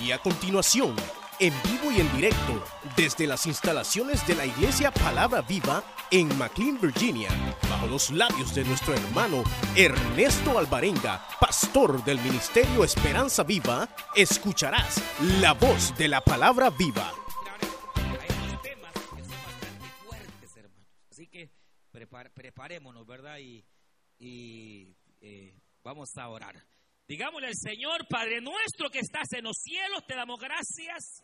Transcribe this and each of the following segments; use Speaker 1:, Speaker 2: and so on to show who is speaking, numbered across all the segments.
Speaker 1: Y a continuación, en vivo y en directo, desde las instalaciones de la Iglesia Palabra Viva en McLean, Virginia, bajo los labios de nuestro hermano Ernesto Alvarenga, pastor del Ministerio Esperanza Viva, escucharás la voz de la Palabra Viva.
Speaker 2: Así que prepar- preparémonos, ¿verdad? Y, y, eh, vamos a orar. Digámosle al Señor, Padre nuestro que estás en los cielos, te damos gracias.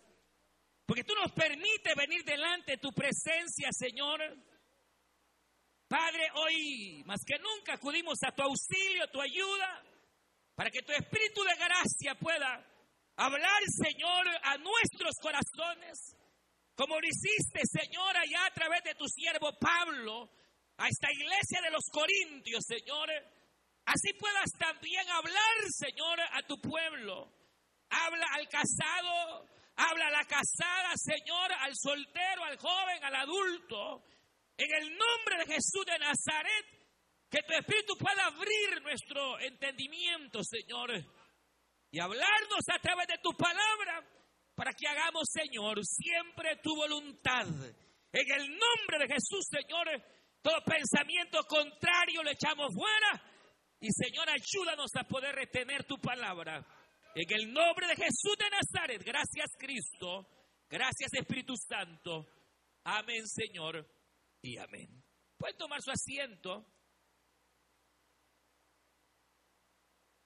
Speaker 2: Porque tú nos permites venir delante de tu presencia, Señor. Padre, hoy más que nunca acudimos a tu auxilio, a tu ayuda, para que tu Espíritu de gracia pueda hablar, Señor, a nuestros corazones como lo hiciste, Señor, allá a través de tu siervo Pablo, a esta iglesia de los Corintios, Señor. Así puedas también hablar, Señor, a tu pueblo. Habla al casado, habla a la casada, Señor, al soltero, al joven, al adulto. En el nombre de Jesús de Nazaret, que tu Espíritu pueda abrir nuestro entendimiento, Señor, y hablarnos a través de tu palabra para que hagamos, Señor, siempre tu voluntad. En el nombre de Jesús, Señor, todo pensamiento contrario lo echamos fuera. Y, Señor, ayúdanos a poder retener tu palabra. En el nombre de Jesús de Nazaret, gracias Cristo, gracias Espíritu Santo. Amén, Señor, y amén. Pueden tomar su asiento.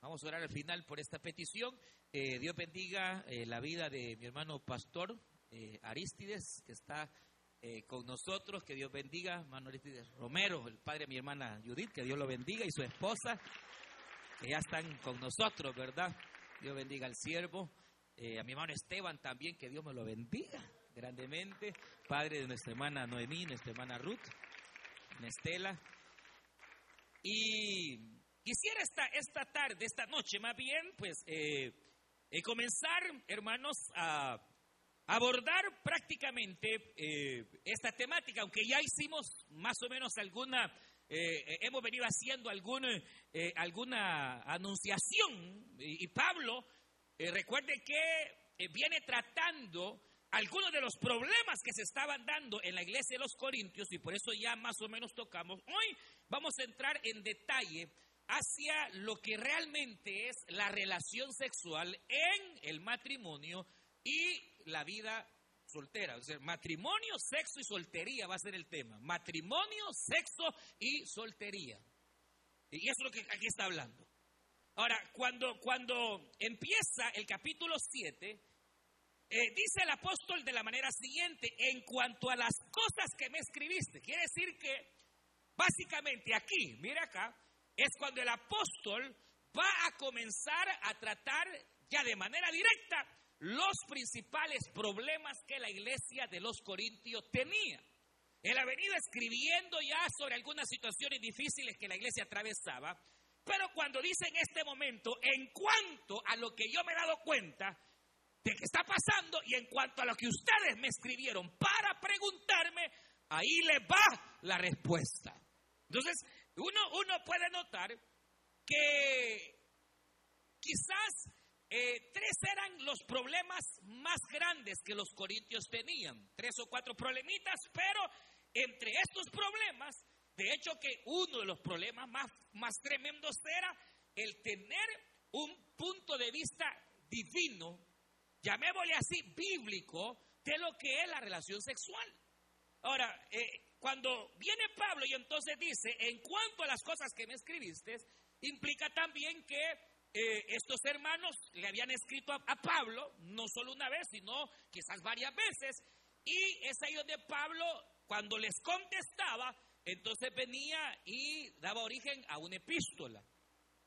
Speaker 2: Vamos a orar al final por esta petición. Eh, Dios bendiga eh, la vida de mi hermano pastor eh, Aristides, que está eh, con nosotros. Que Dios bendiga, Aristides Romero, el padre de mi hermana Judith, que Dios lo bendiga, y su esposa, que ya están con nosotros, ¿verdad? Dios bendiga al siervo. Eh, a mi hermano Esteban también, que Dios me lo bendiga grandemente. Padre de nuestra hermana Noemí, nuestra hermana Ruth, Estela. Y quisiera esta, esta tarde, esta noche más bien, pues eh, comenzar, hermanos, a abordar prácticamente eh, esta temática, aunque ya hicimos más o menos alguna, eh, eh, hemos venido haciendo algún, eh, alguna anunciación, y, y Pablo, recuerde que viene tratando algunos de los problemas que se estaban dando en la iglesia de los Corintios, y por eso ya más o menos tocamos. Hoy vamos a entrar en detalle hacia lo que realmente es la relación sexual en el matrimonio y la vida soltera. O sea, matrimonio, sexo y soltería va a ser el tema. Matrimonio, sexo y soltería. Y eso es lo que aquí está hablando. Ahora, cuando, cuando empieza el capítulo 7, eh, dice el apóstol de la manera siguiente, en cuanto a las cosas que me escribiste, quiere decir que básicamente aquí, mira acá, es cuando el apóstol va a comenzar a tratar ya de manera directa los principales problemas que la iglesia de los Corintios tenía. Él ha venido escribiendo ya sobre algunas situaciones difíciles que la iglesia atravesaba, pero cuando dice en este momento, en cuanto a lo que yo me he dado cuenta de que está pasando y en cuanto a lo que ustedes me escribieron para preguntarme, ahí les va la respuesta. Entonces, uno, uno puede notar que quizás eh, tres eran los problemas más grandes que los corintios tenían, tres o cuatro problemitas, pero entre estos problemas, de hecho que uno de los problemas más, más tremendos era el tener un punto de vista divino, llamémosle así, bíblico, de lo que es la relación sexual. Ahora, eh, cuando viene Pablo y entonces dice, en cuanto a las cosas que me escribiste, implica también que eh, estos hermanos le habían escrito a, Pablo, no solo una vez, sino quizás varias veces, y es ahí donde Pablo, cuando les contestaba, entonces venía y daba origen a una epístola.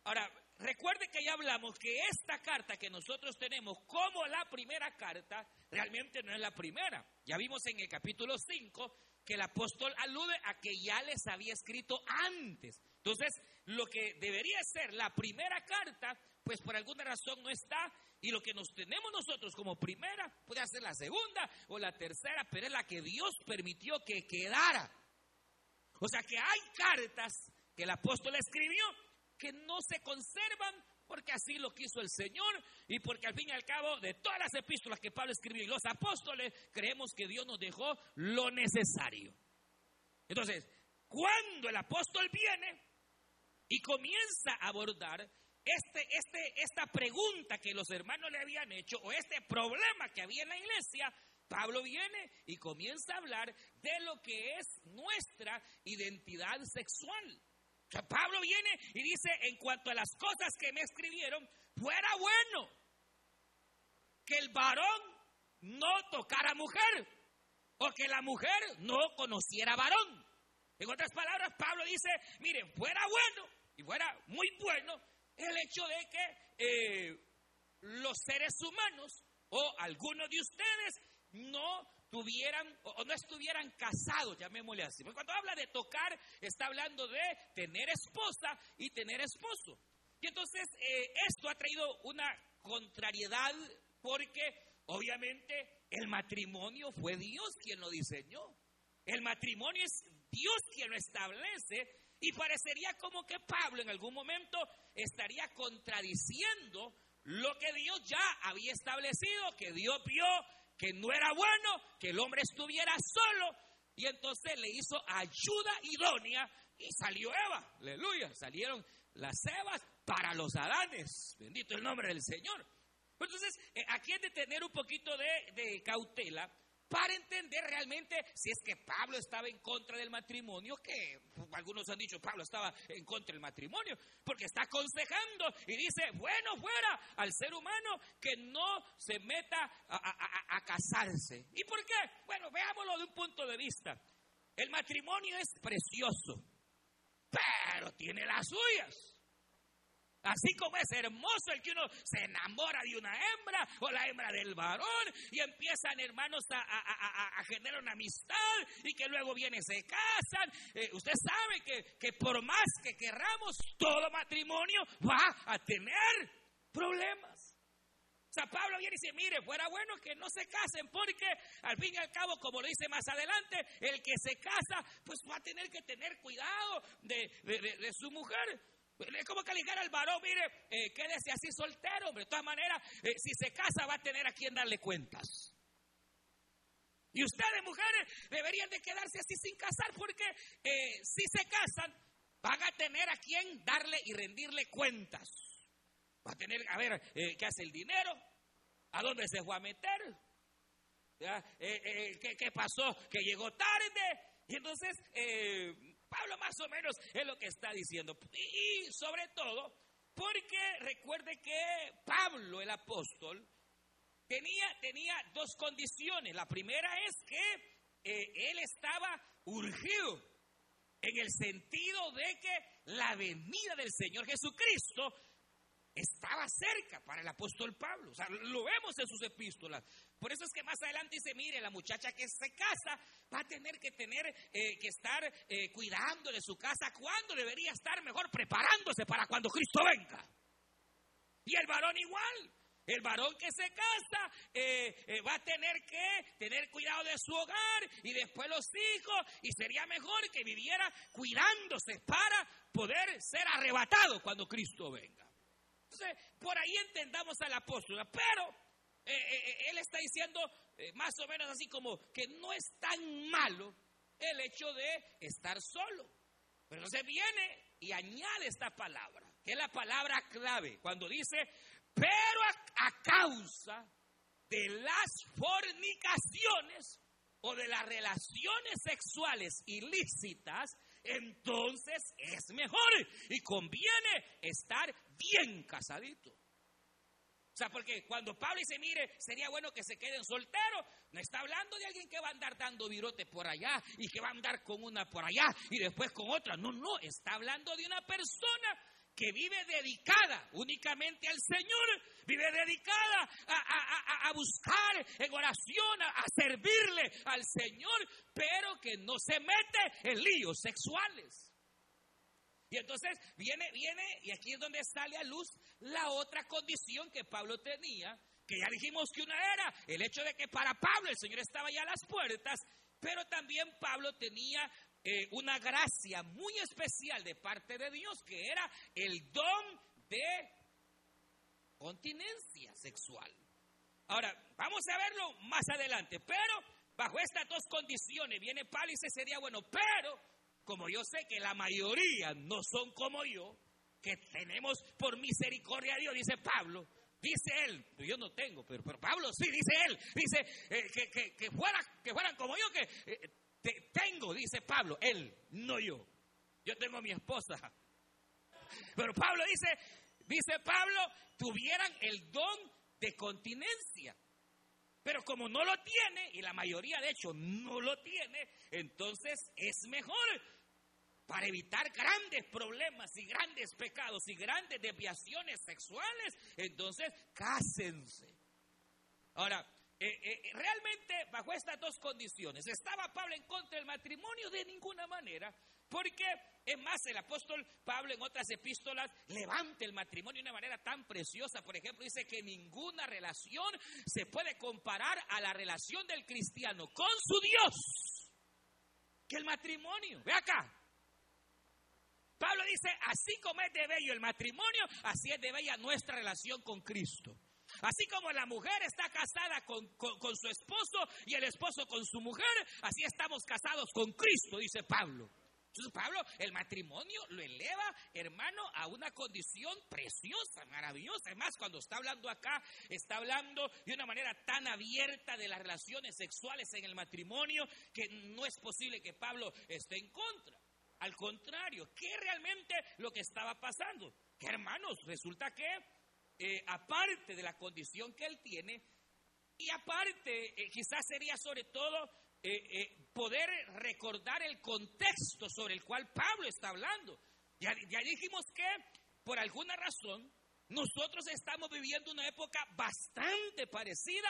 Speaker 2: Ahora, recuerde que ya hablamos que esta carta que nosotros tenemos como la primera carta, realmente no es la primera. Ya vimos en el capítulo 5 que el apóstol alude a que ya les había escrito antes. Entonces, lo que debería ser la primera carta, pues por alguna razón no está, y lo que nos tenemos nosotros como primera puede ser la segunda o la tercera, pero es la que Dios permitió que quedara. O sea que hay cartas que el apóstol escribió que no se conservan porque así lo quiso el Señor y porque al fin y al cabo de todas las epístolas que Pablo escribió y los apóstoles, creemos que Dios nos dejó lo necesario. Entonces, cuando el apóstol viene y comienza a abordar este, este, esta pregunta que los hermanos le habían hecho o este problema que había en la iglesia, Pablo viene y comienza a hablar de lo que es nuestra identidad sexual. Pablo viene y dice, en cuanto a las cosas que me escribieron, fuera bueno que el varón no tocara mujer o que la mujer no conociera varón. En otras palabras, Pablo dice, miren, fuera bueno y fuera muy bueno el hecho de que eh, los seres humanos o algunos de ustedes no tuvieran o no estuvieran casados, llamémosle así. Porque cuando habla de tocar, está hablando de tener esposa y tener esposo. Y entonces eh, esto ha traído una contrariedad porque obviamente el matrimonio fue Dios quien lo diseñó. El matrimonio es Dios quien lo establece y parecería como que Pablo en algún momento estaría contradiciendo lo que Dios ya había establecido, que Dios vio que no era bueno que el hombre estuviera solo y entonces le hizo ayuda idónea y salió Eva. Aleluya, salieron las Evas para los Adanes. Bendito el nombre del Señor. Entonces, eh, aquí hay de tener un poquito de, de cautela para entender realmente si es que Pablo estaba en contra del matrimonio, que algunos han dicho Pablo estaba en contra del matrimonio, porque está aconsejando y dice, bueno, fuera al ser humano que no se meta a, a casarse. ¿Y por qué? Bueno, veámoslo de un punto de vista. El matrimonio es precioso, pero tiene las suyas. Así como es hermoso el que uno se enamora de una hembra o la hembra del varón y empiezan hermanos a, generar una amistad y que luego vienen se casan. Eh, usted sabe que, que por más que querramos, todo matrimonio va a tener problemas. O sea, Pablo viene y dice, mire, fuera bueno que no se casen porque al fin y al cabo, como lo dice más adelante, el que se casa, pues va a tener que tener cuidado de, de su mujer. Es como calificar al varón, mire, eh, quédese así soltero, hombre. De todas maneras, eh, si se casa va a tener a quien darle cuentas. Y ustedes, mujeres, deberían de quedarse así sin casar porque eh, si se casan, van a tener a quien darle y rendirle cuentas. Va a tener, a ver, ¿qué hace el dinero? ¿A dónde se fue a meter? ¿qué, ¿qué, pasó? Que llegó tarde. Y entonces, Pablo más o menos es lo que está diciendo. Y sobre todo, porque recuerde que Pablo, el apóstol, tenía, tenía dos condiciones. La primera es que eh, él estaba urgido en el sentido de que la venida del Señor Jesucristo estaba cerca para el apóstol Pablo. O sea, lo vemos en sus epístolas. Por eso es que más adelante dice, mire, la muchacha que se casa va a tener que tener eh, que estar eh, cuidando de su casa cuando debería estar mejor preparándose para cuando Cristo venga. Y el varón igual. El varón que se casa eh, va a tener que tener cuidado de su hogar y después los hijos y sería mejor que viviera cuidándose para poder ser arrebatado cuando Cristo venga. Entonces, por ahí entendamos al apóstol, pero eh, eh, eh, él está diciendo más o menos así como que no es tan malo el hecho de estar solo. Pero entonces viene y añade esta palabra, que es la palabra clave, cuando dice, pero a causa de las fornicaciones o de las relaciones sexuales ilícitas, entonces es mejor y conviene estar bien casadito. O sea, porque cuando Pablo dice, mire, sería bueno que se queden solteros, no está hablando de alguien que va a andar dando virote por allá y que va a andar con una por allá y después con otra. No, no, está hablando de una persona que vive dedicada únicamente al Señor, vive dedicada a, buscar en oración, a, servirle al Señor, pero que no se mete en líos sexuales. Y entonces viene, viene, y aquí es donde sale a luz la otra condición que Pablo tenía, que ya dijimos que una era el hecho de que para Pablo el Señor estaba ya a las puertas, pero también Pablo tenía eh, una gracia muy especial de parte de Dios, que era el don de continencia sexual. Ahora, vamos a verlo más adelante, pero bajo estas dos condiciones viene Pablo y sería bueno, pero como yo sé que la mayoría no son como yo, que tenemos por misericordia a Dios, dice Pablo, dice él, yo no tengo, pero, Pablo sí, dice él, dice eh, que, que, fuera, que fueran como yo, que eh, tengo, dice Pablo, él, no yo. Yo tengo mi esposa. Pero Pablo dice, dice Pablo, tuvieran el don de continencia. Pero como no lo tiene, y la mayoría de hecho no lo tiene, entonces es mejor para evitar grandes problemas y grandes pecados y grandes desviaciones sexuales, entonces cásense. Ahora, eh, eh, realmente bajo estas dos condiciones, ¿estaba Pablo en contra del matrimonio? De ninguna manera. Porque, es más, el apóstol Pablo en otras epístolas levanta el matrimonio de una manera tan preciosa. Por ejemplo, dice que ninguna relación se puede comparar a la relación del cristiano con su Dios que el matrimonio. Ve acá. Pablo dice, así como es de bello el matrimonio, así es de bella nuestra relación con Cristo. Así como la mujer está casada con, con, su esposo y el esposo con su mujer, así estamos casados con Cristo, dice Pablo. Entonces Pablo, el matrimonio lo eleva, hermano, a una condición preciosa, maravillosa. Además, cuando está hablando acá, está hablando de una manera tan abierta de las relaciones sexuales en el matrimonio que no es posible que Pablo esté en contra. Al contrario, ¿qué realmente lo que estaba pasando? Hermanos, resulta que eh, aparte de la condición que él tiene, y aparte, eh, quizás sería sobre todo eh, poder recordar el contexto sobre el cual Pablo está hablando. Ya, ya dijimos que por alguna razón nosotros estamos viviendo una época bastante parecida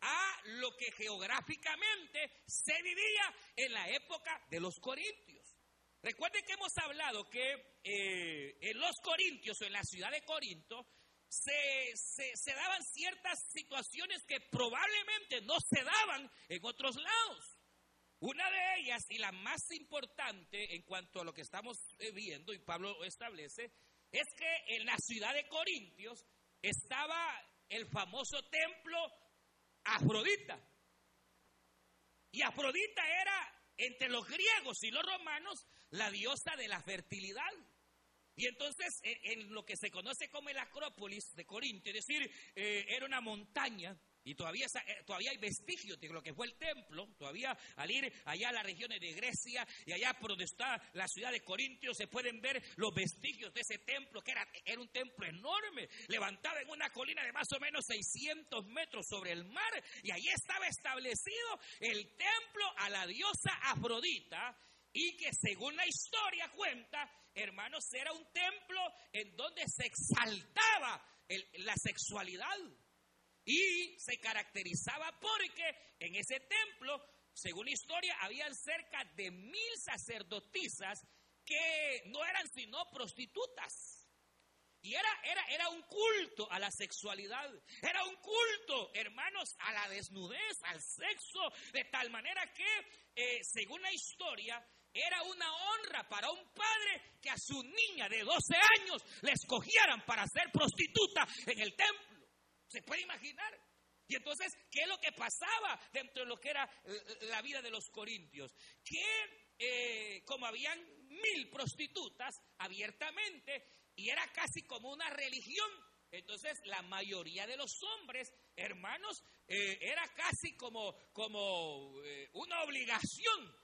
Speaker 2: a lo que geográficamente se vivía en la época de los Corintios. Recuerden que hemos hablado que en los Corintios o en la ciudad de Corinto se, se, daban ciertas situaciones que probablemente no se daban en otros lados. Una de ellas, y la más importante en cuanto a lo que estamos eh, viendo, y Pablo establece, es que en la ciudad de Corintios estaba el famoso templo Afrodita. Y Afrodita era, entre los griegos y los romanos, la diosa de la fertilidad. Y entonces, en, lo que se conoce como el Acrópolis de Corinto, es decir, eh, era una montaña, y todavía, eh, todavía hay vestigios de lo que fue el templo, todavía al ir allá a las regiones de Grecia y allá por donde está la ciudad de Corintios se pueden ver los vestigios de ese templo, que era, era un templo enorme, levantado en una colina de más o menos 600 metros sobre el mar, y allí estaba establecido el templo a la diosa Afrodita, y que según la historia cuenta, hermanos, era un templo en donde se exaltaba la sexualidad y se caracterizaba porque en ese templo, según la historia, habían cerca de mil sacerdotisas que no eran sino prostitutas. Y era, era, era un culto a la sexualidad, era un culto, hermanos, a la desnudez, al sexo, de tal manera que, eh, según la historia, era una honra para un padre que a su niña de 12 años le escogieran para ser prostituta en el templo. ¿Se puede imaginar? Y entonces, ¿qué es lo que pasaba dentro de lo que era eh, la vida de los corintios? Que eh, como habían mil prostitutas abiertamente y era casi como una religión, entonces la mayoría de los hombres, hermanos, eh, era casi como, como una obligación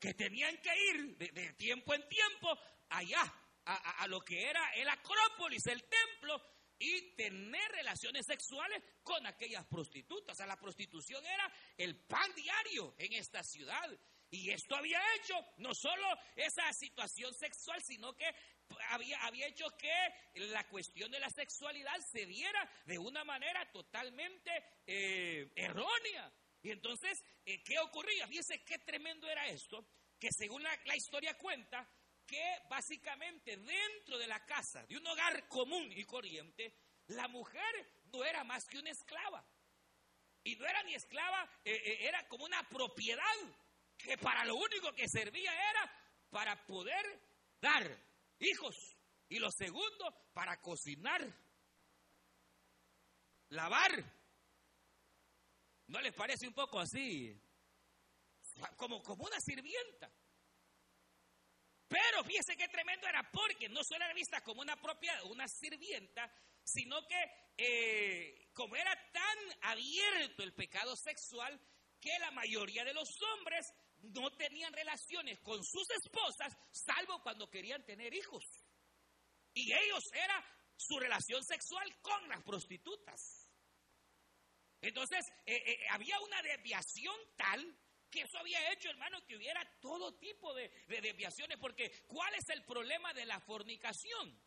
Speaker 2: que tenían que ir de, tiempo en tiempo allá, a, lo que era el Acrópolis, el templo, y tener relaciones sexuales con aquellas prostitutas. O sea, la prostitución era el pan diario en esta ciudad. Y esto había hecho no solo esa situación sexual, sino que había, había hecho que la cuestión de la sexualidad se diera de una manera totalmente eh, errónea. Y entonces, eh, ¿qué ocurría? Fíjense qué tremendo era esto, que según la, historia cuenta, que básicamente dentro de la casa, de un hogar común y corriente, la mujer no era más que una esclava. Y no era ni esclava, eh, eh, era como una propiedad que para lo único que servía era para poder dar hijos. Y lo segundo, para cocinar. lavar. ¿No les parece un poco así? Como, como una sirvienta. Pero fíjese qué tremendo era, porque no solo era vista como una propia, una sirvienta, sino que eh, como era tan abierto el pecado sexual, que la mayoría de los hombres no tenían relaciones con sus esposas, salvo cuando querían tener hijos. Y ellos era su relación sexual con las prostitutas. Entonces, eh, eh, había una desviación tal que eso había hecho, hermano, que hubiera todo tipo de, desviaciones, porque ¿cuál es el problema de la fornicación?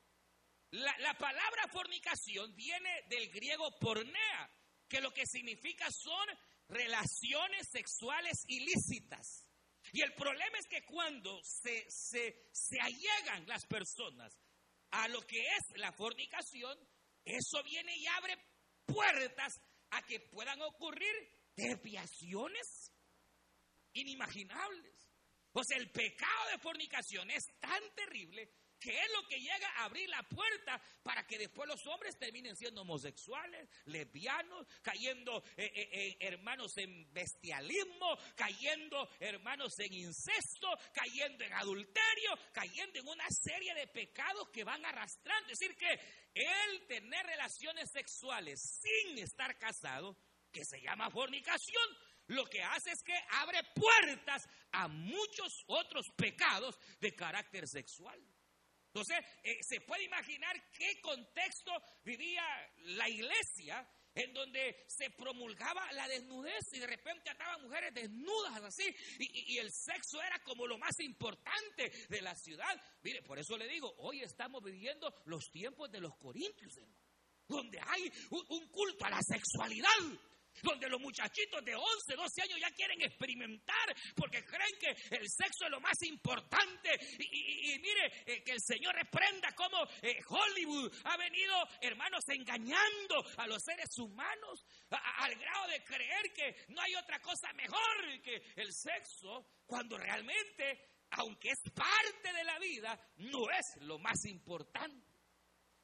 Speaker 2: La, la, palabra fornicación viene del griego pornea, que lo que significa son relaciones sexuales ilícitas. Y el problema es que cuando se, se, se allegan las personas a lo que es la fornicación, eso viene y abre puertas a que puedan ocurrir desviaciones inimaginables. O sea, el pecado de fornicación es tan terrible que es lo que llega a abrir la puerta para que después los hombres terminen siendo homosexuales, lesbianos, cayendo eh, eh, hermanos en bestialismo, cayendo hermanos en incesto, cayendo en adulterio, cayendo en una serie de pecados que van arrastrando. Es decir, que el tener relaciones sexuales sin estar casado, que se llama fornicación, lo que hace es que abre puertas a muchos otros pecados de carácter sexual. Entonces, eh, se puede imaginar qué contexto vivía la iglesia en donde se promulgaba la desnudez y de repente andaban mujeres desnudas así y, y, el sexo era como lo más importante de la ciudad. Mire, por eso le digo, hoy estamos viviendo los tiempos de los corintios, hermano, donde hay un culto a la sexualidad donde los muchachitos de 11, 12 años ya quieren experimentar porque creen que el sexo es lo más importante. Y, mire, eh, que el Señor reprenda cómo eh, Hollywood ha venido, hermanos, engañando a los seres humanos al grado de creer que no hay otra cosa mejor que el sexo, cuando realmente, aunque es parte de la vida, no es lo más importante.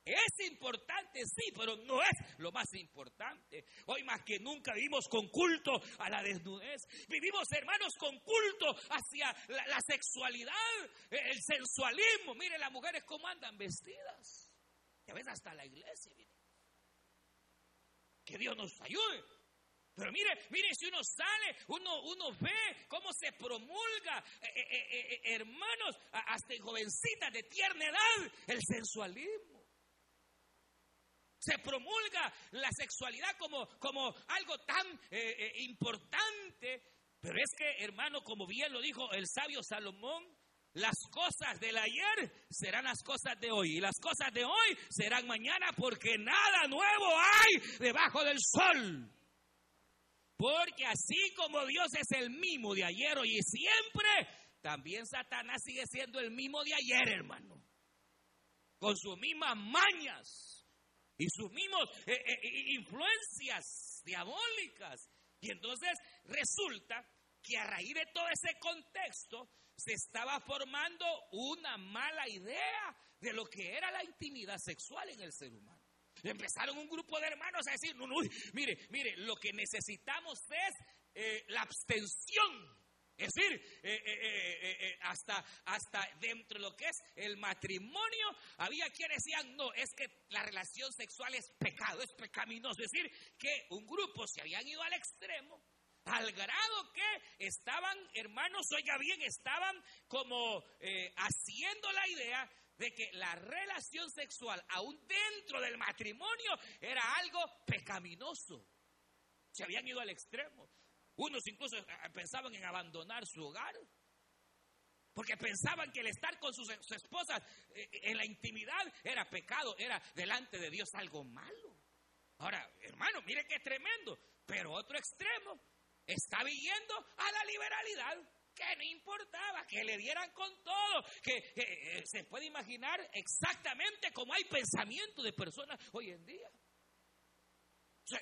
Speaker 2: Es importante, sí, pero no es lo más importante. Hoy más que nunca vivimos con culto a la desnudez. Vivimos, hermanos, con culto hacia la, sexualidad, el sensualismo. Mire las mujeres cómo andan vestidas. Ya ves hasta la iglesia, mire. Que Dios nos ayude. Pero mire, mire, si uno sale, uno, uno ve cómo se promulga, eh, eh, eh, hermanos, hasta jovencitas de tierna edad, el sensualismo. Se promulga la sexualidad como, como algo tan eh, eh, importante. Pero es que, hermano, como bien lo dijo el sabio Salomón, las cosas del ayer serán las cosas de hoy. Y las cosas de hoy serán mañana porque nada nuevo hay debajo del sol. Porque así como Dios es el mismo de ayer, hoy y siempre, también Satanás sigue siendo el mismo de ayer, hermano. Con sus mismas mañas y sus mismos eh, eh, influencias diabólicas. Y entonces resulta que a raíz de todo ese contexto se estaba formando una mala idea de lo que era la intimidad sexual en el ser humano. Empezaron un grupo de hermanos a decir, no, no, mire, mire, lo que necesitamos es eh, la abstención es decir, eh, eh, eh, hasta, hasta dentro de lo que es el matrimonio, había quienes decían, no, es que la relación sexual es pecado, es pecaminoso. Es decir, que un grupo se habían ido al extremo, al grado que estaban, hermanos, oiga bien, estaban como haciendo la idea de que la relación sexual, aún dentro del matrimonio, era algo pecaminoso. Se habían ido al extremo. Unos incluso eh, pensaban en abandonar su hogar. Porque pensaban que el estar con sus, esposas eh, en la intimidad era pecado, era delante de Dios algo malo. Ahora, hermano, mire qué tremendo. Pero otro extremo está viviendo a la liberalidad que no importaba, que le dieran con todo, que, eh, se puede imaginar exactamente cómo hay pensamiento de personas hoy en día.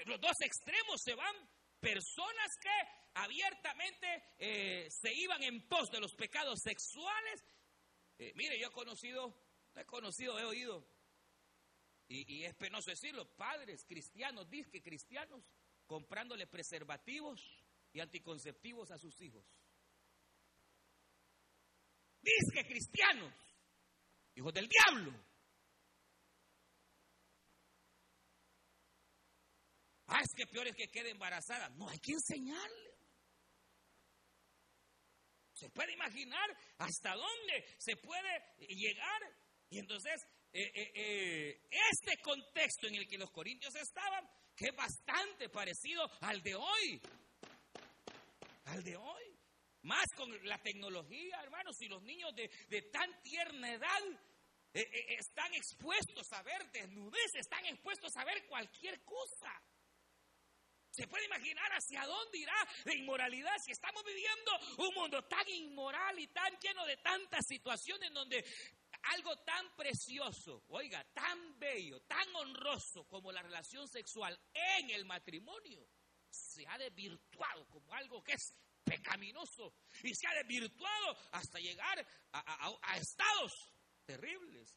Speaker 2: los dos extremos se van personas que abiertamente eh, se iban en pos de los pecados sexuales. Eh, mire, yo he conocido, he conocido, he oído y, es penoso decirlo, padres cristianos, disque cristianos, comprándole preservativos y anticonceptivos a sus hijos. Disque cristianos, hijos del diablo. Ah, es que peor es que quede embarazada. No, hay que enseñarle. Se puede imaginar hasta dónde se puede llegar. Y entonces eh, eh, eh, este contexto en el que los corintios estaban, que es bastante parecido al de hoy. Al de hoy. Más con la tecnología, hermanos, y los niños de, de tan tierna edad están expuestos a ver desnudez, están expuestos a ver cualquier cosa. ¿Se puede imaginar hacia dónde irá la inmoralidad si estamos viviendo un mundo tan inmoral y tan lleno de tantas situaciones donde algo tan precioso, oiga, tan bello, tan honroso como la relación sexual en el matrimonio, se ha desvirtuado como algo que es pecaminoso y se ha desvirtuado hasta llegar a, estados terribles.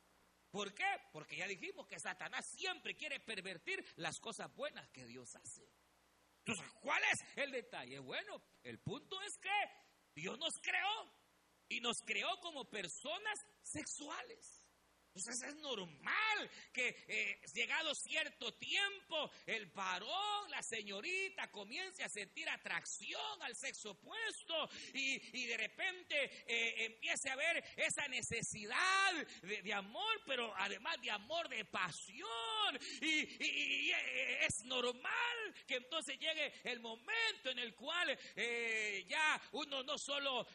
Speaker 2: ¿Por qué? Porque ya dijimos que Satanás siempre quiere pervertir las cosas buenas que Dios hace. ¿Cuál es el detalle? Bueno, el punto es que Dios nos creó y nos creó como personas sexuales. Entonces es normal que eh, llegado cierto tiempo el varón, la señorita comience a sentir atracción al sexo opuesto y, de repente eh, empiece a ver esa necesidad de, amor, pero además de amor, de pasión. Y, eh, es normal que entonces llegue el momento en el cual ya uno no solo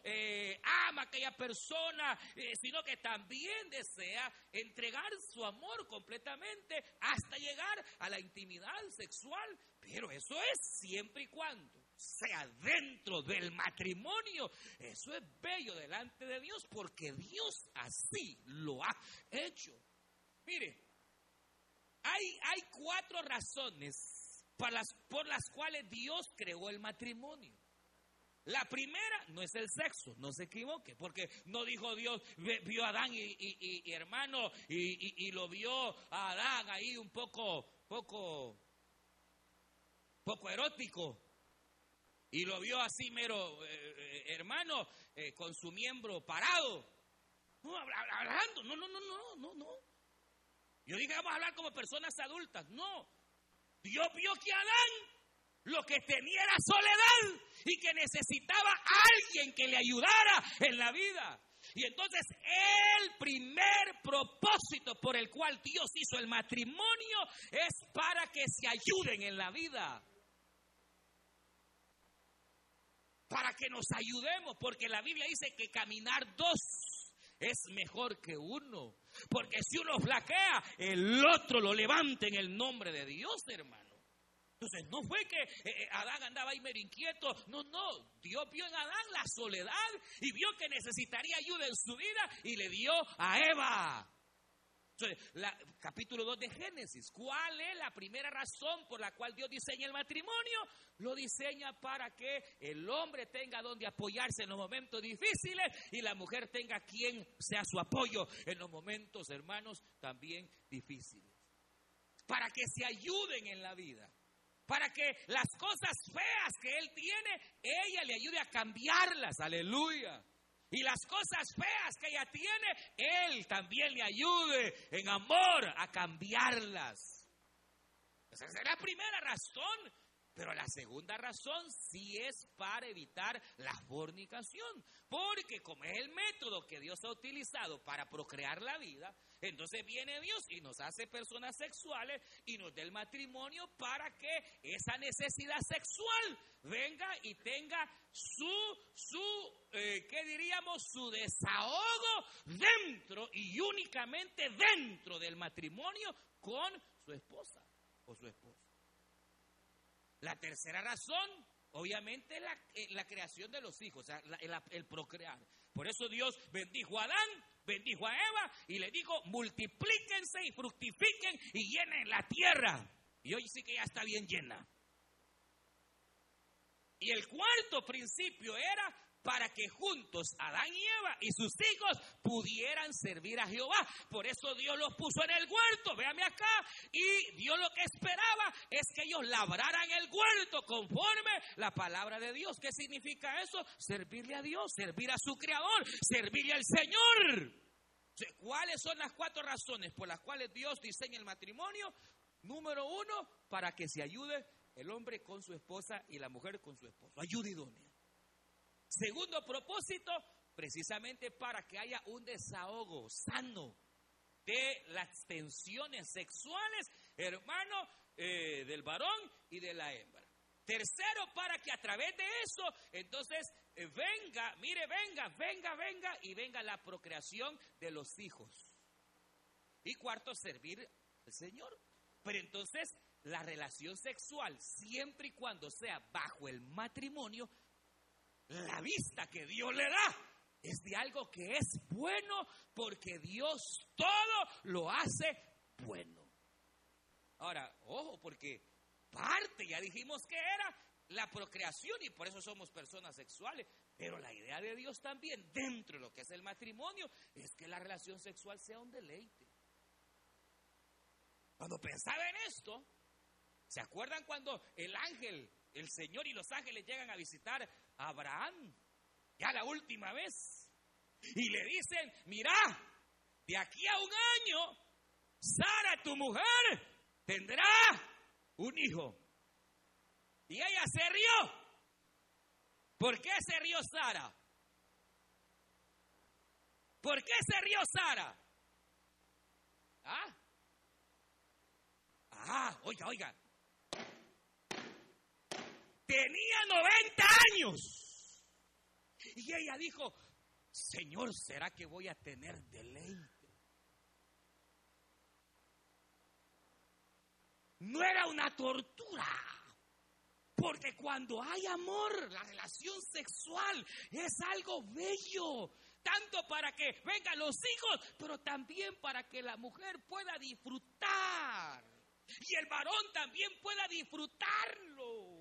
Speaker 2: ama a aquella persona, sino que también desea entregar su amor completamente hasta llegar a la intimidad sexual. Pero eso es siempre y cuando sea dentro del matrimonio. Eso es bello delante de Dios porque Dios así lo ha hecho. Mire, hay, hay cuatro razones las, por las cuales Dios creó el matrimonio. La primera no es el sexo, no se equivoque, porque no dijo Dios, vio a Adán y, hermano, y, lo vio a Adán ahí un poco, poco, poco erótico. Y lo vio así mero, eh, eh, hermano, eh, con su miembro parado. No, hablando, no, no, no, no, no, no. Yo dije, vamos a hablar como personas adultas. No. Dios vio que Adán lo que tenía era soledad y que necesitaba a alguien que le ayudara en la vida. Y entonces el primer propósito por el cual Dios hizo el matrimonio es para que se ayuden en la vida. Para que nos ayudemos, porque la Biblia dice que caminar dos es mejor que uno. Porque si uno flaquea, el otro lo levanta en el nombre de Dios, hermano. Entonces, no fue que eh, eh, Adán andaba ahí medio inquieto, no, no, Dios vio en Adán la soledad y vio que necesitaría ayuda en su vida y le dio a Eva. Entonces, capítulo 2 de Génesis, ¿cuál es la primera razón por la cual Dios diseña el matrimonio? Lo diseña para que el hombre tenga donde apoyarse en los momentos difíciles y la mujer tenga quien sea su apoyo en los momentos, hermanos, también difíciles. Para que se ayuden en la vida para que las cosas feas que él tiene, ella le ayude a cambiarlas, aleluya. Y las cosas feas que ella tiene, él también le ayude en amor a cambiarlas. Esa es la primera razón. Pero la segunda razón sí es para evitar la fornicación. Porque como es el método que Dios ha utilizado para procrear la vida, entonces viene Dios y nos hace personas sexuales y nos da el matrimonio para que esa necesidad sexual venga y tenga su, su eh, ¿qué diríamos? Su desahogo dentro y únicamente dentro del matrimonio con su esposa o su esposo. La tercera razón, obviamente, es la, eh, la creación de los hijos, o sea, el procrear. Por eso Dios bendijo a Adán, bendijo a Eva y le dijo, multiplíquense y fructifiquen y llenen la tierra. Y hoy sí que ya está bien llena. Y el cuarto principio era para que juntos Adán y Eva y sus hijos pudieran servir a Jehová. Por eso Dios los puso en el huerto, véame acá, y Dios lo que esperaba es que ellos labraran el huerto conforme la palabra de Dios. ¿Qué significa eso? Servirle a Dios, servir a su creador, servirle al Señor. ¿Cuáles son las cuatro razones por las cuales Dios diseña el matrimonio? Número uno, para que se ayude el hombre con su esposa y la mujer con su esposo. Ayuda idónea. Segundo propósito, precisamente para que haya un desahogo sano de las tensiones sexuales, hermano, eh, del varón y de la hembra. Tercero, para que a través de eso, entonces, eh, venga, mire, venga, venga, venga, y venga la procreación de los hijos. Y cuarto, servir al Señor. Pero entonces, la relación sexual, siempre y cuando sea bajo el matrimonio, la vista que Dios le da es de algo que es bueno porque Dios todo lo hace bueno. Ahora, ojo, porque parte, ya dijimos que era la procreación y por eso somos personas sexuales, pero la idea de Dios también dentro de lo que es el matrimonio es que la relación sexual sea un deleite. Cuando pensaba en esto, ¿se acuerdan cuando el ángel, el Señor y los ángeles llegan a visitar Abraham, ya la última vez, y le dicen, mira, de aquí a un año, Sara, tu mujer, tendrá un hijo. Y ella se rió. ¿Por qué se rió Sara? ¿Por qué se rió Sara? ¿Ah? Ah, oiga, oiga, tenía 90 años. Y ella dijo, Señor, ¿será que voy a tener deleite? No era una tortura. Porque cuando hay amor, la relación sexual es algo bello. Tanto para que vengan los hijos, pero también para que la mujer pueda disfrutar. Y el varón también pueda disfrutarlo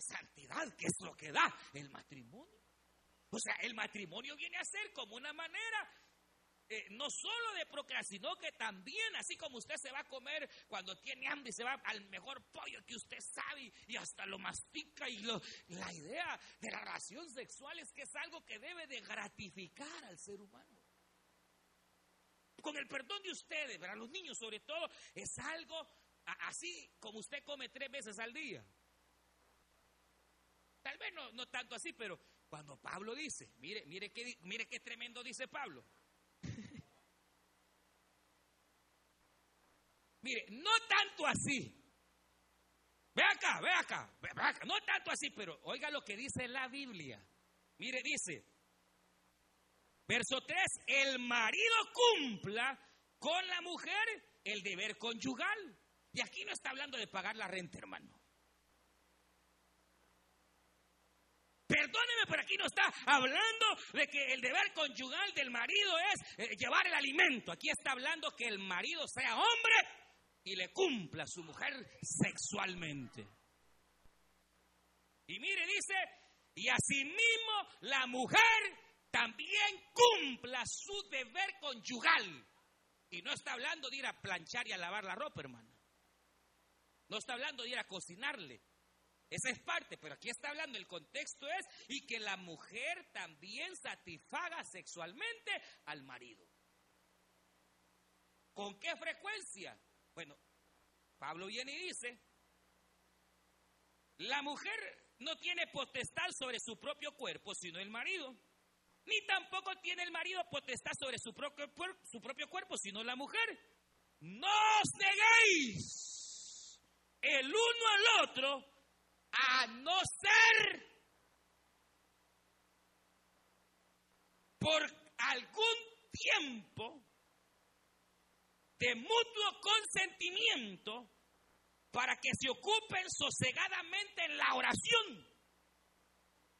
Speaker 2: santidad, que es lo que da el matrimonio. O sea, el matrimonio viene a ser como una manera eh, no solo de procrear, sino que también, así como usted se va a comer cuando tiene hambre se va al mejor pollo que usted sabe y hasta lo mastica y lo, la idea de la relación sexual es que es algo que debe de gratificar al ser humano. Con el perdón de ustedes, para los niños sobre todo, es algo así como usted come tres veces al día. Tal vez no, tanto así, pero cuando Pablo dice, mire, mire qué, mire qué tremendo dice Pablo. mire, no tanto así. Ve acá, ve acá, ve acá, no tanto así, pero oiga lo que dice la Biblia. Mire, dice, verso 3, el marido cumpla con la mujer el deber conyugal. Y aquí no está hablando de pagar la renta, hermano. Perdóneme, pero aquí no está hablando de que el deber conyugal del marido es eh, llevar el alimento. Aquí está hablando que el marido sea hombre y le cumpla a su mujer sexualmente. Y mire, dice, y asimismo la mujer también cumpla su deber conyugal. Y no está hablando de ir a planchar y a lavar la ropa, hermano. No está hablando de ir a cocinarle. Esa es parte, pero aquí está hablando, el contexto es, y que la mujer también satisfaga sexualmente al marido. ¿Con qué frecuencia? Bueno, Pablo viene y dice, la mujer no tiene potestad sobre su propio cuerpo, sino el marido. Ni tampoco tiene el marido potestad sobre su propio, cuerpo, sino la mujer. No os neguéis el uno al otro a no ser por algún tiempo de mutuo consentimiento para que se ocupen sosegadamente en la oración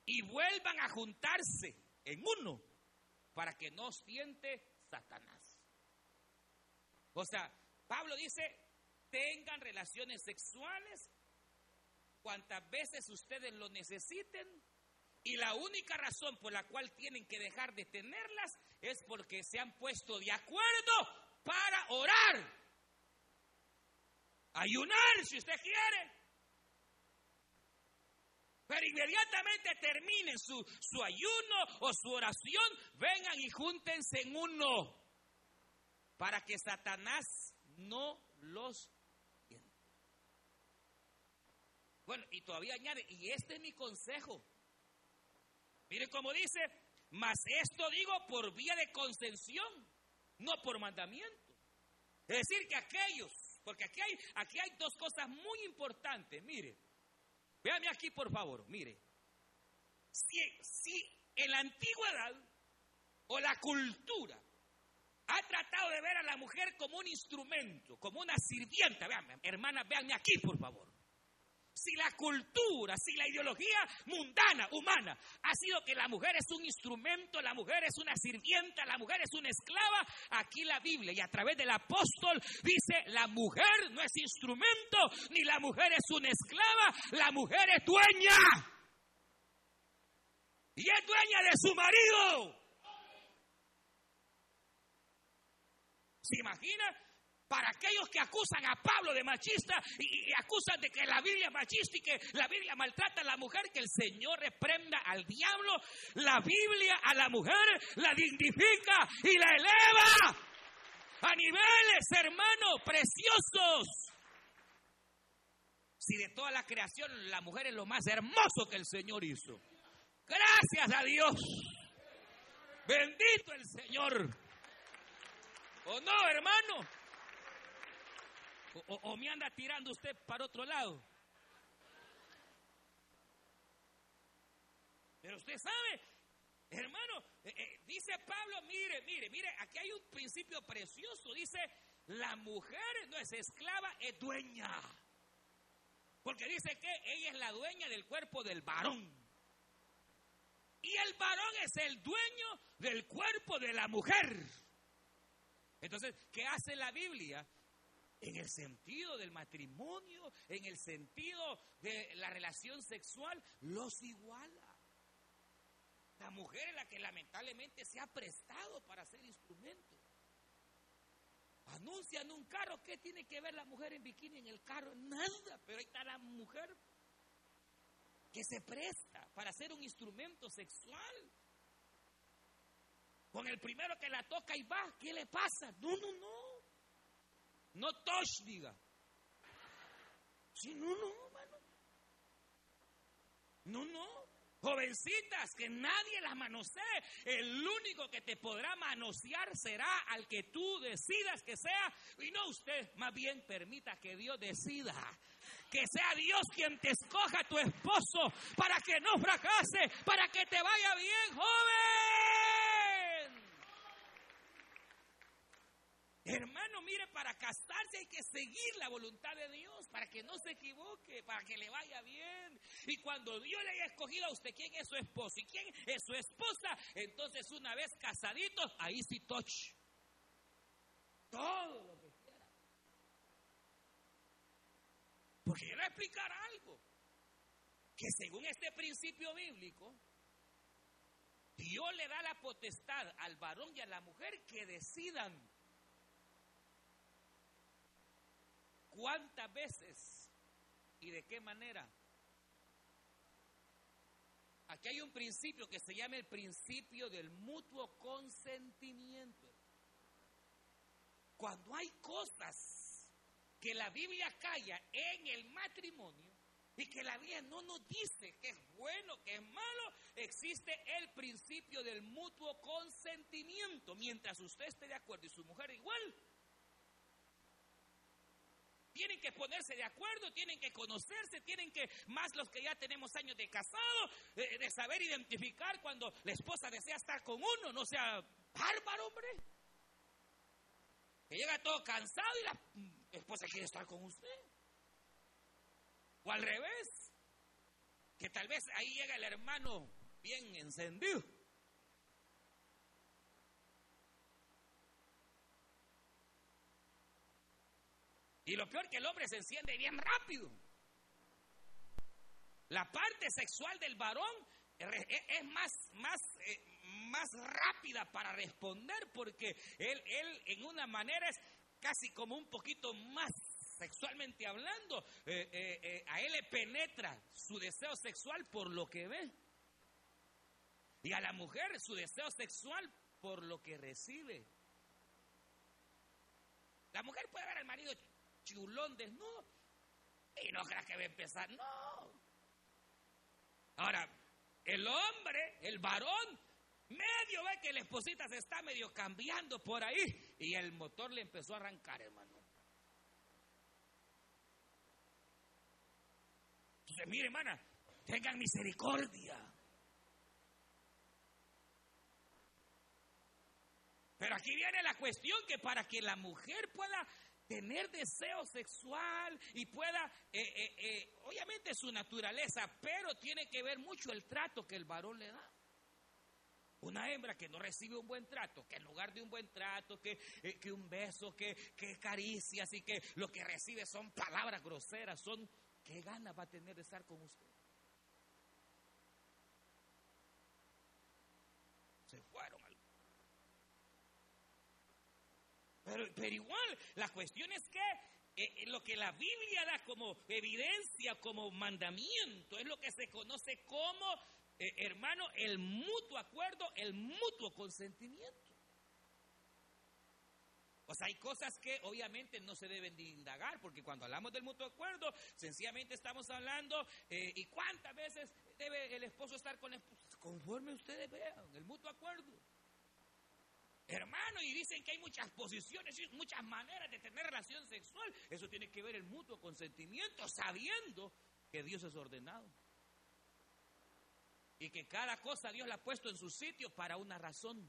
Speaker 2: y vuelvan a juntarse en uno para que no os tiente Satanás. O sea, Pablo dice, tengan relaciones sexuales cuantas veces ustedes lo necesiten y la única razón por la cual tienen que dejar de tenerlas es porque se han puesto de acuerdo para orar. Ayunar si usted quiere. Pero inmediatamente terminen su, su ayuno o su oración, vengan y júntense en uno para que Satanás no los Bueno, y todavía añade, y este es mi consejo. Mire cómo dice, mas esto digo por vía de concesión, no por mandamiento. Es decir, que aquellos, porque aquí hay, aquí hay dos cosas muy importantes, mire, véame aquí por favor, mire, si, si en la antigüedad o la cultura ha tratado de ver a la mujer como un instrumento, como una sirvienta, vean, hermanas, véanme aquí por favor si la cultura, si la ideología mundana, humana, ha sido que la mujer es un instrumento, la mujer es una sirvienta, la mujer es una esclava, aquí la Biblia y a través del apóstol dice, la mujer no es instrumento, ni la mujer es una esclava, la mujer es dueña. Y es dueña de su marido. ¿Se imagina? Para aquellos que acusan a Pablo de machista y, acusan de que la Biblia es machista y que la Biblia maltrata a la mujer, que el Señor reprenda al diablo. La Biblia a la mujer la dignifica y la eleva a niveles, hermanos, preciosos. Si de toda la creación la mujer es lo más hermoso que el Señor hizo. Gracias a Dios. Bendito el Señor. ¿O no, hermano? O, me anda tirando usted para otro lado. Pero usted sabe, hermano, eh, eh, dice Pablo, mire, mire, mire, aquí hay un principio precioso. Dice, la mujer no es esclava, es dueña. Porque dice que ella es la dueña del cuerpo del varón. Y el varón es el dueño del cuerpo de la mujer. Entonces, ¿qué hace la Biblia? En el sentido del matrimonio, en el sentido de la relación sexual, los iguala. La mujer es la que lamentablemente se ha prestado para ser instrumento. Anuncian un carro, ¿qué tiene que ver la mujer en bikini en el carro? Nada, pero ahí está la mujer que se presta para ser un instrumento sexual. Con el primero que la toca y va, ¿qué le pasa? No, no, no. No touch, diga. Si no, no, hermano. No, no. Jovencitas, que nadie las manosee. El único que te podrá manosear será al que tú decidas que sea. Y no usted, más bien permita que Dios decida. Que sea Dios quien te escoja tu esposo para que no fracase, para que te vaya bien, joven. Hermano, mire, para casarse hay que seguir la voluntad de Dios, para que no se equivoque, para que le vaya bien. Y cuando Dios le haya escogido a usted quién es su esposo y quién es su esposa, entonces una vez casaditos, ahí sí touch. Todo lo que quiera. Porque quiero explicar algo. Que según este principio bíblico, Dios le da la potestad al varón y a la mujer que decidan ¿Cuántas veces y de qué manera? Aquí hay un principio que se llama el principio del mutuo consentimiento. Cuando hay cosas que la Biblia calla en el matrimonio y que la Biblia no nos dice que es bueno, que es malo, existe el principio del mutuo consentimiento. Mientras usted esté de acuerdo y su mujer igual, tienen que ponerse de acuerdo, tienen que conocerse, tienen que, más los que ya tenemos años de casado, de saber identificar cuando la esposa desea estar con uno, no sea bárbaro, hombre. Que llega todo cansado y la esposa quiere estar con usted. O al revés, que tal vez ahí llega el hermano bien encendido Y lo peor que el hombre se enciende bien rápido. La parte sexual del varón es más, más, más rápida para responder porque él, él en una manera es casi como un poquito más sexualmente hablando, eh, eh, eh, a él le penetra su deseo sexual por lo que ve. Y a la mujer su deseo sexual por lo que recibe. La mujer puede ver al marido chulón desnudo y no creas que va a empezar. No. Ahora, el hombre, el varón, medio ve que la esposita se está medio cambiando por ahí y el motor le empezó a arrancar, hermano. Entonces, mire, hermana, tengan misericordia. Pero aquí viene la cuestión que para que la mujer pueda tener deseo sexual y pueda, eh, eh, eh, obviamente su naturaleza, pero tiene que ver mucho el trato que el varón le da. Una hembra que no recibe un buen trato, que en lugar de un buen trato, que, que un beso, que, que caricias y que lo que recibe son palabras groseras, son, ¿qué ganas va a tener de estar con usted? Se fueron Pero, igual, la cuestión es que eh, lo que la Biblia da como evidencia, como mandamiento, es lo que se conoce como, eh, hermano, el mutuo acuerdo, el mutuo consentimiento. O sea, hay cosas que obviamente no se deben de indagar, porque cuando hablamos del mutuo acuerdo, sencillamente estamos hablando, eh, ¿y cuántas veces debe el esposo estar con la esposa? Conforme ustedes vean, el mutuo acuerdo. Hermano, y dicen que hay muchas posiciones y muchas maneras de tener relación sexual. Eso tiene que ver el mutuo consentimiento, sabiendo que Dios es ordenado. Y que cada cosa Dios la ha puesto en su sitio para una razón.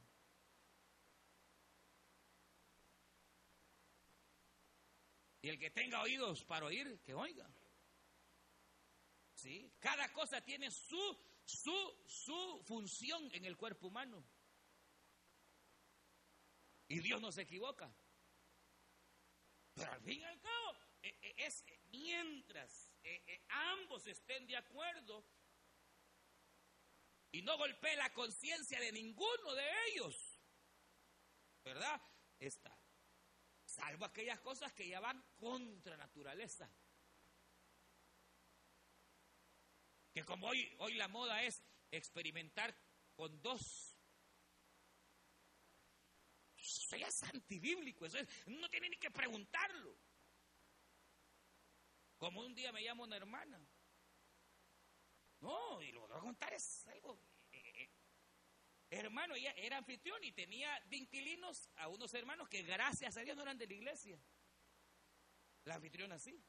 Speaker 2: Y el que tenga oídos para oír, que oiga. ¿Sí? Cada cosa tiene su, su, su función en el cuerpo humano. Y Dios no se equivoca. Pero al fin y al cabo, eh, eh, es mientras eh, ambos estén de acuerdo y no golpee la conciencia de ninguno de ellos, ¿verdad? Está. Salvo aquellas cosas que ya van contra naturaleza. Que como hoy, hoy la moda es experimentar con dos eso ya es antibíblico, eso no tiene ni que preguntarlo. Como un día me llama una hermana. No, y lo que voy a contar es algo. Eh, eh, hermano, ella era anfitrión y tenía de inquilinos a unos hermanos que gracias a Dios no eran de la iglesia. La anfitriona sí.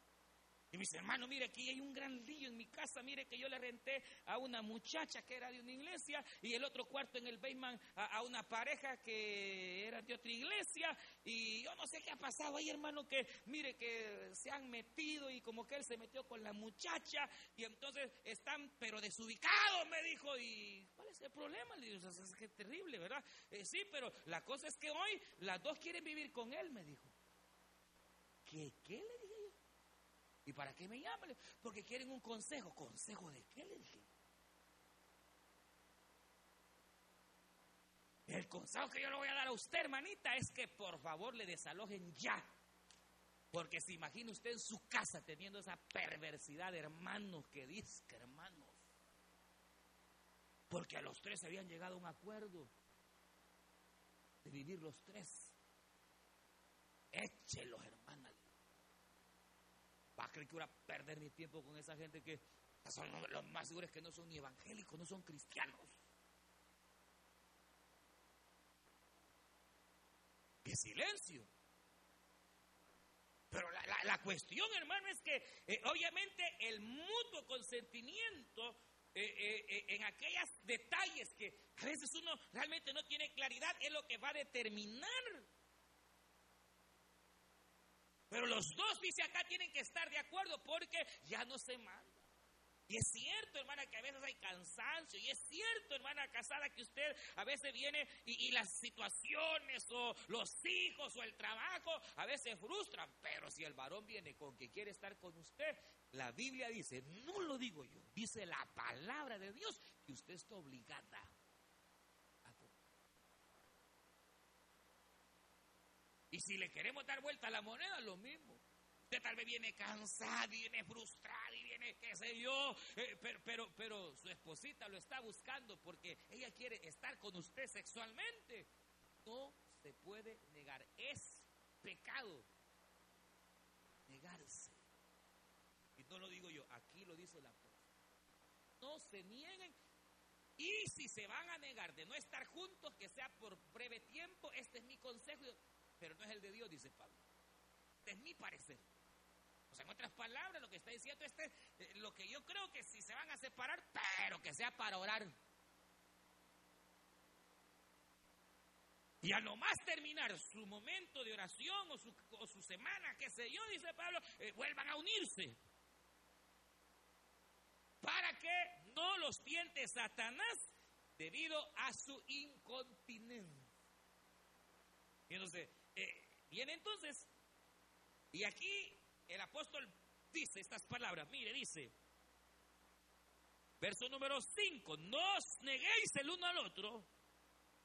Speaker 2: Y mis hermanos, mire, aquí hay un gran lío en mi casa. Mire que yo le renté a una muchacha que era de una iglesia y el otro cuarto en el basement a, una pareja que era de otra iglesia. Y yo no sé qué ha pasado ahí, hermano, que mire que se han metido y como que él se metió con la muchacha y entonces están pero desubicados, me dijo. ¿Y cuál es el problema? Le digo, es que terrible, ¿verdad? Eh, sí, pero la cosa es que hoy las dos quieren vivir con él, me dijo. ¿Qué? ¿Qué le dije? ¿Y para qué me llaman? Porque quieren un consejo. ¿Consejo de qué le dije? El consejo que yo le voy a dar a usted, hermanita, es que por favor le desalojen ya. Porque se imagina usted en su casa teniendo esa perversidad de hermanos que dice hermanos. Porque a los tres habían llegado a un acuerdo de vivir los tres. Échelos, hermanos ¿Va a creer que voy a perder mi tiempo con esa gente que son los más seguros que no son ni evangélicos, no son cristianos? ¡Qué silencio! Pero la, cuestión, hermano, es que eh, obviamente el mutuo consentimiento eh, eh, en aquellos detalles que a veces uno realmente no tiene claridad es lo que va a determinar pero los dos, dice acá, tienen que estar de acuerdo porque ya no se manda. Y es cierto, hermana, que a veces hay cansancio. Y es cierto, hermana casada, que usted a veces viene y, las situaciones o los hijos o el trabajo a veces frustran. Pero si el varón viene con que quiere estar con usted, la Biblia dice, no lo digo yo, dice la palabra de Dios, que usted está obligada a Y si le queremos dar vuelta a la moneda, lo mismo. Usted tal vez viene cansado, viene frustrado y viene, qué sé yo, eh, pero, pero, su esposita lo está buscando porque ella quiere estar con usted sexualmente. No se puede negar. Es pecado negarse. Y no lo digo yo, aquí lo dice la profe. No se nieguen. Y si se van a negar de no estar juntos, que sea por breve tiempo, este es mi consejo, pero no es el de Dios, dice Pablo. Este es mi parecer. O sea, en otras palabras, lo que está diciendo este, eh, lo que yo creo que si se van a separar, pero que sea para orar. Y a nomás terminar su momento de oración o su, semana, qué sé yo, dice Pablo, eh, vuelvan a unirse. Para que no los tiente Satanás debido a su incontinencia. Y entonces, eh, viene entonces, y aquí el apóstol dice estas palabras. Mire, dice, verso número 5, no os neguéis el uno al otro,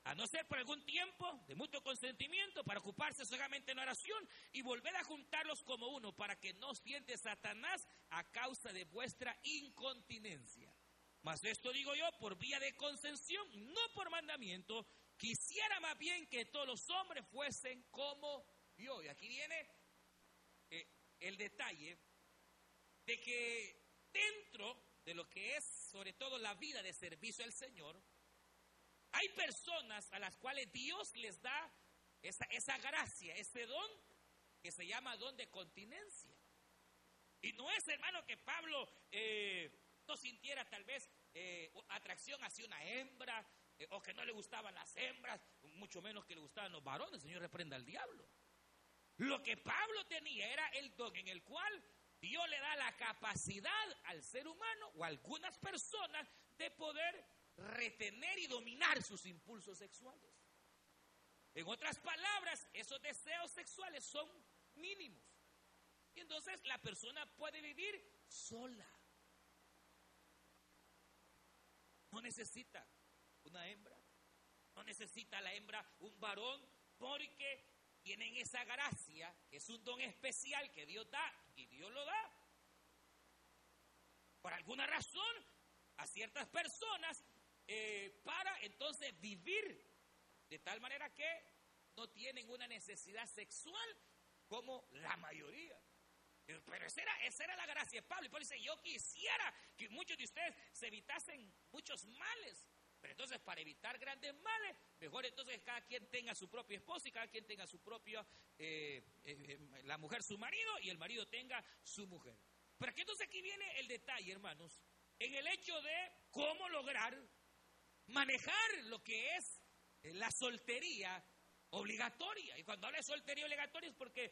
Speaker 2: a no ser por algún tiempo de mutuo consentimiento, para ocuparse solamente en oración y volver a juntarlos como uno, para que no os Satanás a causa de vuestra incontinencia. Mas esto digo yo por vía de concesión, no por mandamiento. Quisiera más bien que todos los hombres fuesen como yo. Y aquí viene el detalle de que dentro de lo que es sobre todo la vida de servicio al Señor, hay personas a las cuales Dios les da esa, esa gracia, ese don que se llama don de continencia. Y no es, hermano, que Pablo eh, no sintiera tal vez eh, atracción hacia una hembra eh, o que no le gustaban las hembras, mucho menos que le gustaban los varones. El Señor reprenda al diablo. Lo que Pablo tenía era el don en el cual Dios le da la capacidad al ser humano o a algunas personas de poder retener y dominar sus impulsos sexuales. En otras palabras, esos deseos sexuales son mínimos. Y entonces la persona puede vivir sola. No necesita una hembra. No necesita la hembra un varón porque tienen esa gracia, que es un don especial que Dios da, y Dios lo da. Por alguna razón, a ciertas personas, eh, para entonces vivir de tal manera que no tienen una necesidad sexual como la mayoría. Pero esa era, esa era la gracia de Pablo. Y Pablo dice, yo quisiera que muchos de ustedes se evitasen muchos males. Pero entonces, para evitar grandes males, mejor entonces cada quien tenga su propio esposo y cada quien tenga su propio, eh, eh, eh, la mujer su marido y el marido tenga su mujer. Pero aquí entonces aquí viene el detalle, hermanos, en el hecho de cómo lograr manejar lo que es la soltería obligatoria. Y cuando habla de soltería obligatoria es porque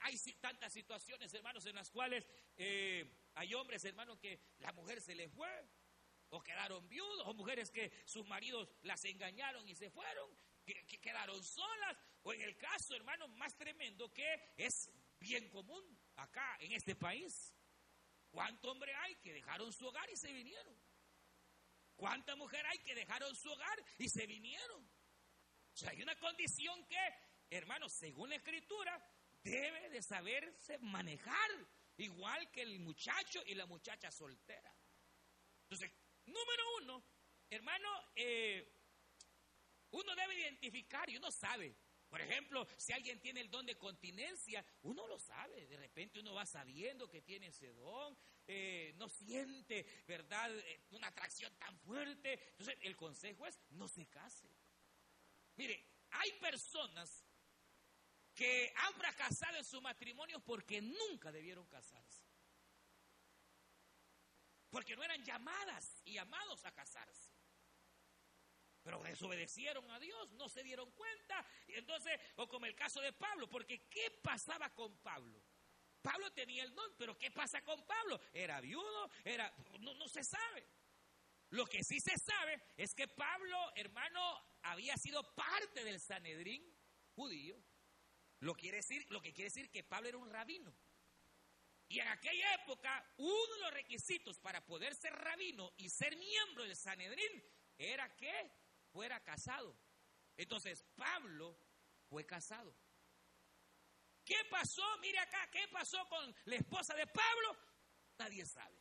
Speaker 2: hay tantas situaciones, hermanos, en las cuales hay hombres, hermanos, que la mujer se les fue o quedaron viudos, o mujeres que sus maridos las engañaron y se fueron, que, quedaron solas, o en el caso, hermano, más tremendo que es bien común acá en este país. ¿Cuánto hombre hay que dejaron su hogar y se vinieron? ¿Cuánta mujer hay que dejaron su hogar y se vinieron? O sea, hay una condición que, hermano, según la escritura, debe de saberse manejar, igual que el muchacho y la muchacha soltera. Entonces, Número uno, hermano, eh, uno debe identificar y uno sabe. Por ejemplo, si alguien tiene el don de continencia, uno lo sabe. De repente uno va sabiendo que tiene ese don, eh, no siente, ¿verdad?, eh, una atracción tan fuerte. Entonces, el consejo es, no se case. Mire, hay personas que han fracasado en su matrimonio porque nunca debieron casarse porque no eran llamadas y llamados a casarse. Pero desobedecieron a Dios, no se dieron cuenta. Y entonces, o como el caso de Pablo, porque ¿qué pasaba con Pablo? Pablo tenía el don, pero ¿qué pasa con Pablo? Era viudo, era, no, no se sabe. Lo que sí se sabe es que Pablo, hermano, había sido parte del Sanedrín judío. Lo, quiere decir, lo que quiere decir que Pablo era un rabino. Y en aquella época, uno de los requisitos para poder ser rabino y ser miembro del Sanedrín era que fuera casado. Entonces, Pablo fue casado. ¿Qué pasó? Mire acá, ¿qué pasó con la esposa de Pablo? Nadie sabe.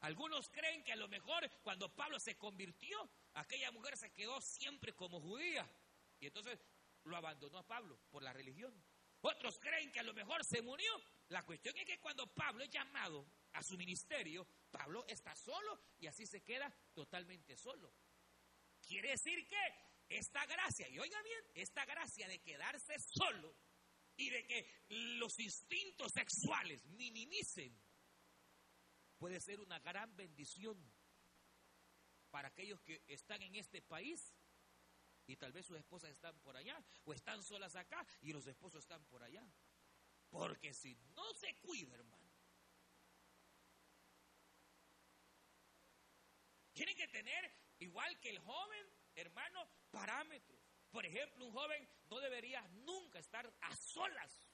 Speaker 2: Algunos creen que a lo mejor cuando Pablo se convirtió, aquella mujer se quedó siempre como judía. Y entonces lo abandonó a Pablo por la religión. Otros creen que a lo mejor se murió. La cuestión es que cuando Pablo es llamado a su ministerio, Pablo está solo y así se queda totalmente solo. Quiere decir que esta gracia, y oiga bien, esta gracia de quedarse solo y de que los instintos sexuales minimicen, puede ser una gran bendición para aquellos que están en este país y tal vez sus esposas están por allá o están solas acá y los esposos están por allá. Porque si no se cuida, hermano, tienen que tener, igual que el joven, hermano, parámetros. Por ejemplo, un joven no debería nunca estar a solas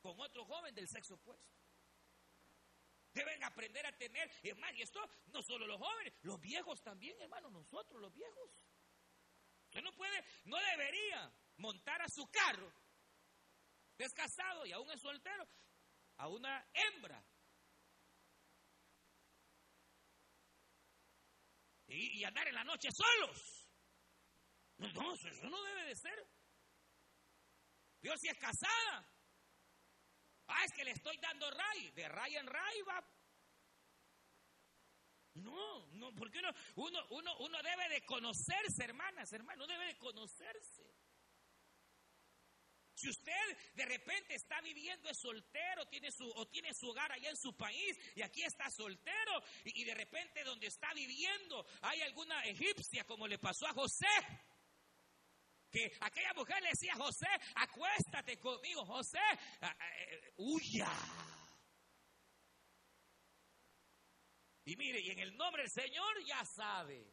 Speaker 2: con otro joven del sexo opuesto. Deben aprender a tener, hermano, y esto no solo los jóvenes, los viejos también, hermano, nosotros los viejos. Usted no puede, no debería montar a su carro, es casado y aún es soltero, a una hembra. Y, y andar en la noche solos. No, eso no debe de ser. Dios si es casada. Ah, es que le estoy dando ray. De ray en ray va. No, porque uno, uno, uno, uno debe de conocerse, hermanas, hermanos, debe de conocerse. Si usted de repente está viviendo es soltero, tiene su, o tiene su hogar allá en su país y aquí está soltero y de repente donde está viviendo hay alguna egipcia como le pasó a José, que aquella mujer le decía José, acuéstate conmigo, José, eh, huya. Y mire, y en el nombre del Señor ya sabe,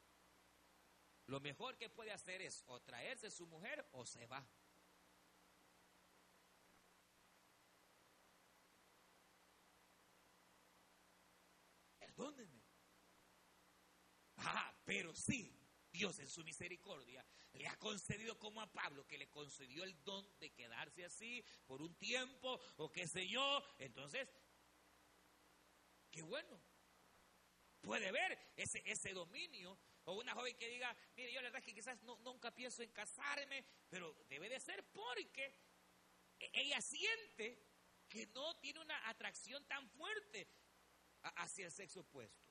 Speaker 2: lo mejor que puede hacer es o traerse su mujer o se va. Perdónenme. Ah, pero sí, Dios en su misericordia le ha concedido como a Pablo, que le concedió el don de quedarse así por un tiempo o qué sé yo. Entonces, qué bueno. Puede ver ese, ese dominio. O una joven que diga, mire, yo la verdad que quizás no, nunca pienso en casarme, pero debe de ser porque ella siente que no tiene una atracción tan fuerte hacia el sexo opuesto.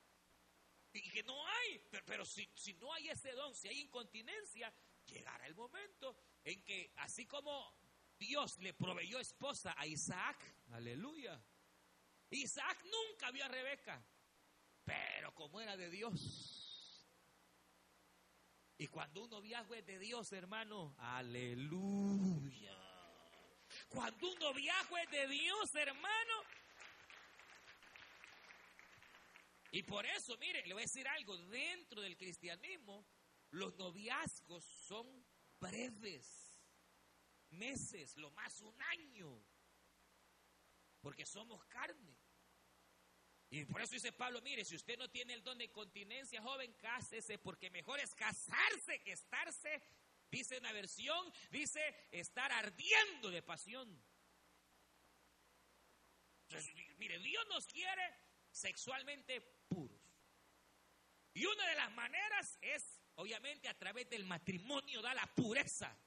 Speaker 2: Y que no hay, pero, si, si no hay ese don, si hay incontinencia, llegará el momento en que así como Dios le proveyó esposa a Isaac, aleluya, Isaac nunca vio a Rebeca, pero como era de Dios. Y cuando un noviazgo es de Dios, hermano, aleluya. Cuando un noviazgo es de Dios, hermano, Y por eso, mire, le voy a decir algo, dentro del cristianismo, los noviazgos son breves, meses, lo más un año, porque somos carne. Y por eso dice Pablo, mire, si usted no tiene el don de continencia, joven, cásese, porque mejor es casarse que estarse, dice una versión, dice estar ardiendo de pasión. Entonces, mire, Dios nos quiere sexualmente puros. Y una de las maneras es, obviamente, a través del matrimonio da la pureza.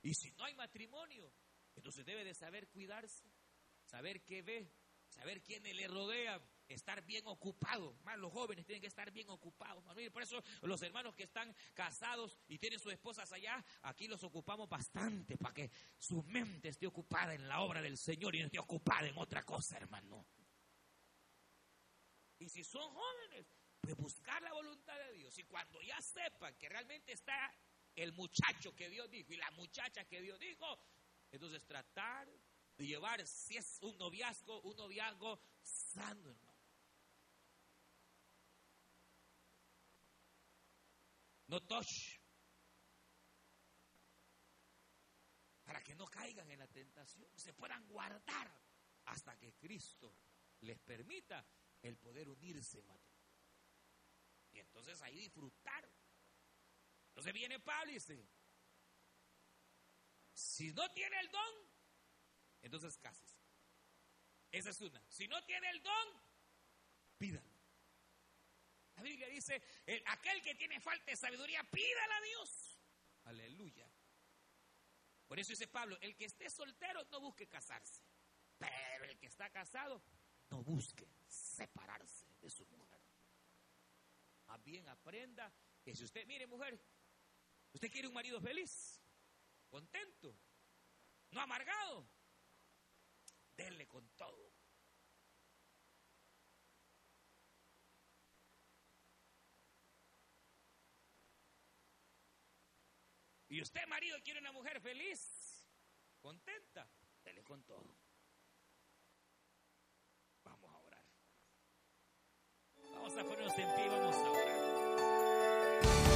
Speaker 2: Y si no hay matrimonio, entonces debe de saber cuidarse, saber qué ve, saber quiénes le rodean, estar bien ocupado. Más los jóvenes tienen que estar bien ocupados. por eso los hermanos que están casados y tienen sus esposas allá, aquí los ocupamos bastante para que su mente esté ocupada en la obra del Señor y no esté ocupada en otra cosa, hermano. Y si son jóvenes, pues buscar la voluntad de Dios. Y cuando ya sepan que realmente está el muchacho que Dios dijo y la muchacha que Dios dijo, entonces tratar de llevar, si es un noviazgo, un noviazgo sano. No touch. Para que no caigan en la tentación, se puedan guardar hasta que Cristo les permita el poder unirse. Y entonces ahí disfrutar. Entonces viene Pablo y dice, si no tiene el don, entonces cásese. Esa es una. Si no tiene el don, pídalo. La Biblia dice, aquel que tiene falta de sabiduría, pídala a Dios. Aleluya. Por eso dice Pablo, el que esté soltero no busque casarse, pero el que está casado no busque separarse de su mujer. Más bien aprenda que si usted, mire mujer, usted quiere un marido feliz, contento, no amargado, denle con todo. Y usted, marido, quiere una mujer feliz, contenta, dele con todo. Vamos a orar. Vamos a ponernos en pie, vamos a orar.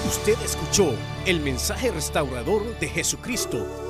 Speaker 1: Usted escuchó el mensaje restaurador de Jesucristo